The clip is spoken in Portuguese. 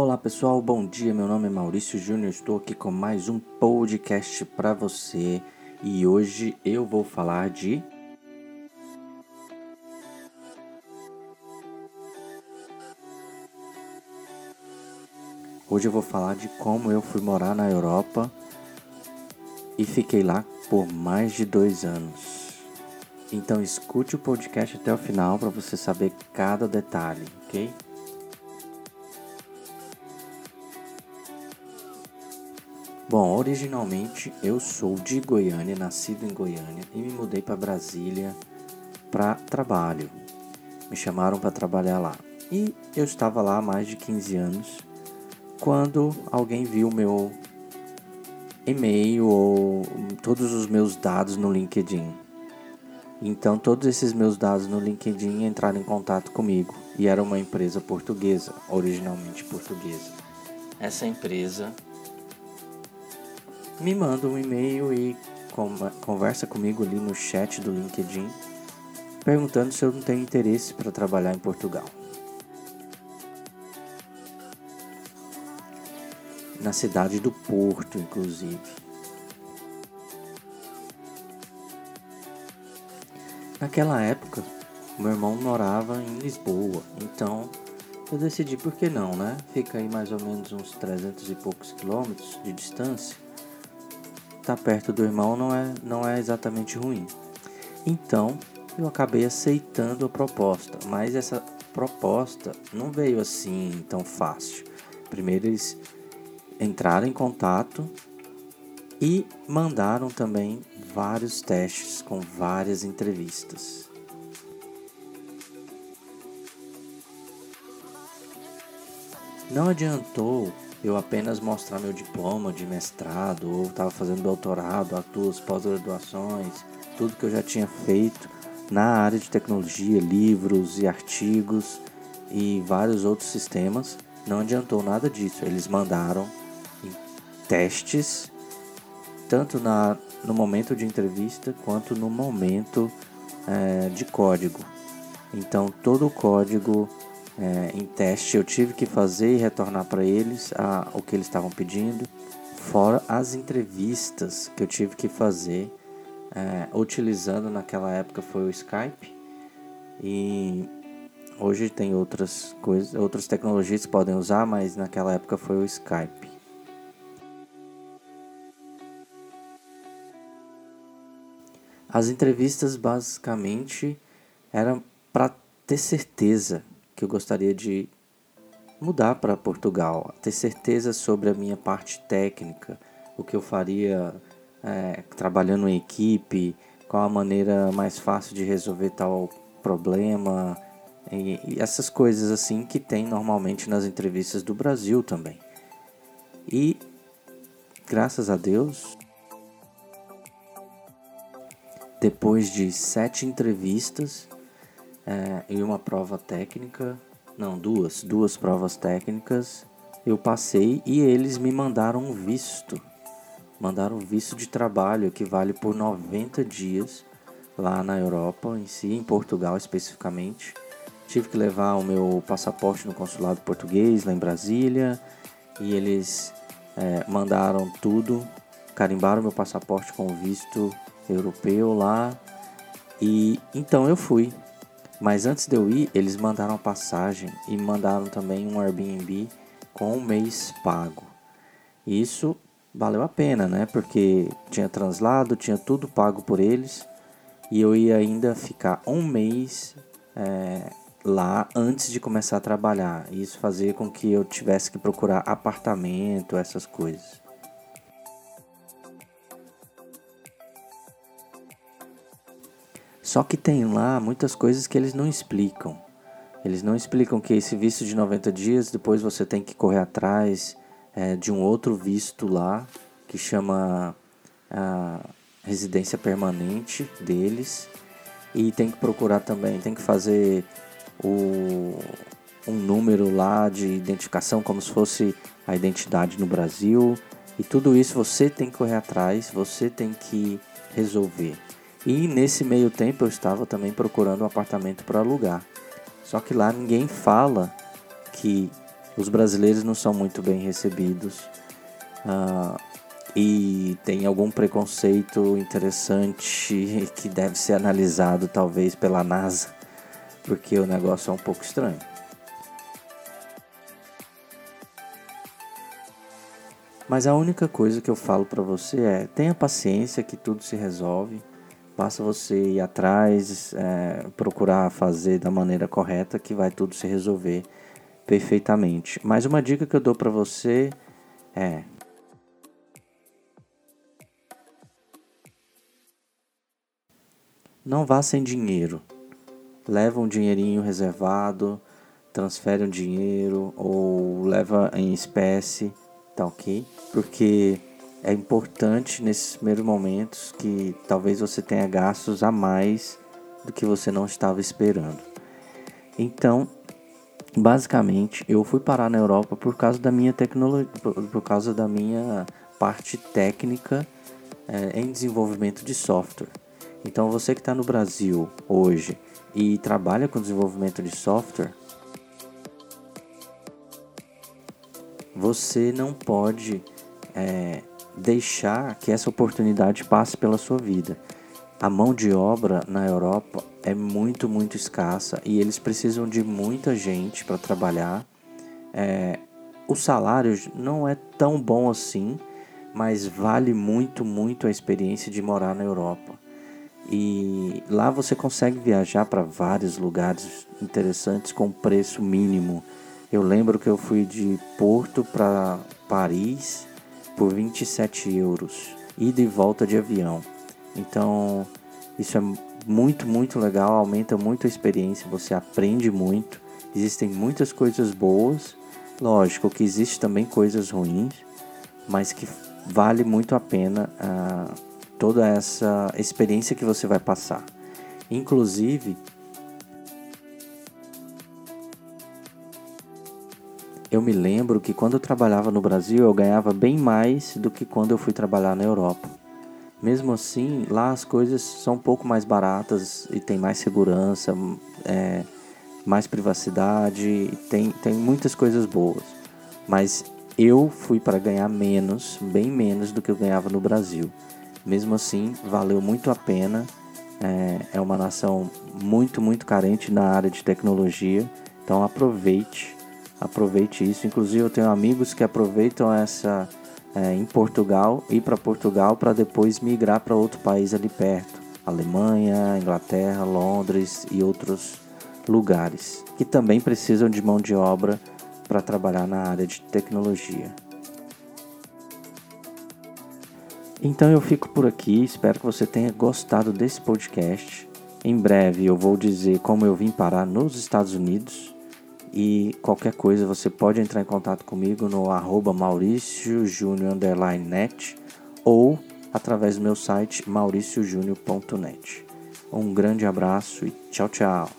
Olá pessoal, bom dia. Meu nome é Maurício Júnior. Estou aqui com mais um podcast para você e hoje eu vou falar de Hoje eu vou falar de como eu fui morar na Europa e fiquei lá por mais de dois anos. Então escute o podcast até o final para você saber cada detalhe, ok? Bom, originalmente eu sou de Goiânia, nascido em Goiânia e me mudei para Brasília para trabalho. Me chamaram para trabalhar lá. E eu estava lá há mais de 15 anos quando alguém viu meu e-mail ou todos os meus dados no LinkedIn. Então, todos esses meus dados no LinkedIn entraram em contato comigo e era uma empresa portuguesa, originalmente portuguesa. Essa empresa me manda um e-mail e conversa comigo ali no chat do LinkedIn, perguntando se eu não tenho interesse para trabalhar em Portugal. Na cidade do Porto, inclusive. Naquela época, meu irmão morava em Lisboa, então eu decidi por que não, né? Fica aí mais ou menos uns 300 e poucos quilômetros de distância. Tá perto do irmão não é, não é exatamente ruim. Então eu acabei aceitando a proposta, mas essa proposta não veio assim tão fácil. Primeiro eles entraram em contato e mandaram também vários testes com várias entrevistas. Não adiantou eu apenas mostrar meu diploma de mestrado ou estava fazendo doutorado, as duas pós-graduações, tudo que eu já tinha feito na área de tecnologia, livros e artigos e vários outros sistemas. Não adiantou nada disso. Eles mandaram testes tanto na, no momento de entrevista quanto no momento é, de código. Então, todo o código é, em teste eu tive que fazer e retornar para eles a, o que eles estavam pedindo, fora as entrevistas que eu tive que fazer é, utilizando naquela época foi o Skype e hoje tem outras coisas, outras tecnologias que podem usar, mas naquela época foi o Skype. As entrevistas basicamente eram para ter certeza que eu gostaria de mudar para Portugal, ter certeza sobre a minha parte técnica, o que eu faria é, trabalhando em equipe, qual a maneira mais fácil de resolver tal problema e, e essas coisas assim que tem normalmente nas entrevistas do Brasil também. E graças a Deus depois de sete entrevistas é, e uma prova técnica, não, duas, duas provas técnicas, eu passei e eles me mandaram um visto. Mandaram um visto de trabalho que vale por 90 dias lá na Europa, em si, em Portugal especificamente. Tive que levar o meu passaporte no consulado português lá em Brasília e eles é, mandaram tudo, carimbaram meu passaporte com visto europeu lá. E então eu fui. Mas antes de eu ir, eles mandaram a passagem e mandaram também um Airbnb com um mês pago. Isso valeu a pena, né? Porque tinha translado, tinha tudo pago por eles e eu ia ainda ficar um mês é, lá antes de começar a trabalhar. Isso fazia com que eu tivesse que procurar apartamento, essas coisas. Só que tem lá muitas coisas que eles não explicam. Eles não explicam que esse visto de 90 dias, depois você tem que correr atrás é, de um outro visto lá, que chama a residência permanente deles. E tem que procurar também, tem que fazer o, um número lá de identificação, como se fosse a identidade no Brasil. E tudo isso você tem que correr atrás, você tem que resolver. E nesse meio tempo eu estava também procurando um apartamento para alugar. Só que lá ninguém fala que Os brasileiros não são muito bem recebidos uh, e tem algum preconceito interessante que deve ser analisado talvez pela NASA, porque o negócio é um pouco estranho. Mas a única coisa que eu falo para você é: tenha paciência que tudo se resolve. Basta você ir atrás, é, procurar fazer da maneira correta que vai tudo se resolver perfeitamente. Mas uma dica que eu dou para você é não vá sem dinheiro. Leva um dinheirinho reservado, transfere um dinheiro ou leva em espécie tá ok? Porque é importante nesses primeiros momentos que talvez você tenha gastos a mais do que você não estava esperando. Então, basicamente, eu fui parar na Europa por causa da minha tecnologia, por causa da minha parte técnica é, em desenvolvimento de software. Então, você que está no Brasil hoje e trabalha com desenvolvimento de software, você não pode é, deixar que essa oportunidade passe pela sua vida. A mão de obra na Europa é muito, muito escassa e eles precisam de muita gente para trabalhar. É, o salário não é tão bom assim, mas vale muito, muito a experiência de morar na Europa. E lá você consegue viajar para vários lugares interessantes com preço mínimo. Eu lembro que eu fui de Porto para Paris por 27 euros, ida e volta de avião. Então, isso é muito, muito legal, aumenta muito a experiência, você aprende muito. Existem muitas coisas boas, lógico que existe também coisas ruins, mas que vale muito a pena uh, toda essa experiência que você vai passar. Inclusive, eu me lembro que quando eu trabalhava no Brasil eu ganhava bem mais do que quando eu fui trabalhar na Europa. Mesmo assim, lá as coisas são um pouco mais baratas e tem mais segurança, é, mais privacidade, tem, tem muitas coisas boas. Mas eu fui para ganhar menos, bem menos do que eu ganhava no Brasil. Mesmo assim, valeu muito a pena. É, é uma nação muito, muito carente na área de tecnologia. Então aproveite aproveite isso. Inclusive, eu tenho amigos que aproveitam essa é, em Portugal, ir para Portugal para depois migrar para outro país ali perto, Alemanha, Inglaterra, Londres e outros lugares que também precisam de mão de obra para trabalhar na área de tecnologia. Então eu fico por aqui, espero que você tenha gostado desse podcast. Em breve eu vou dizer como eu vim parar nos Estados Unidos e qualquer coisa você pode entrar em contato comigo no arroba mauriciojunior_net ou através do meu site mauriciojunior.net. Um grande abraço e tchau, tchau.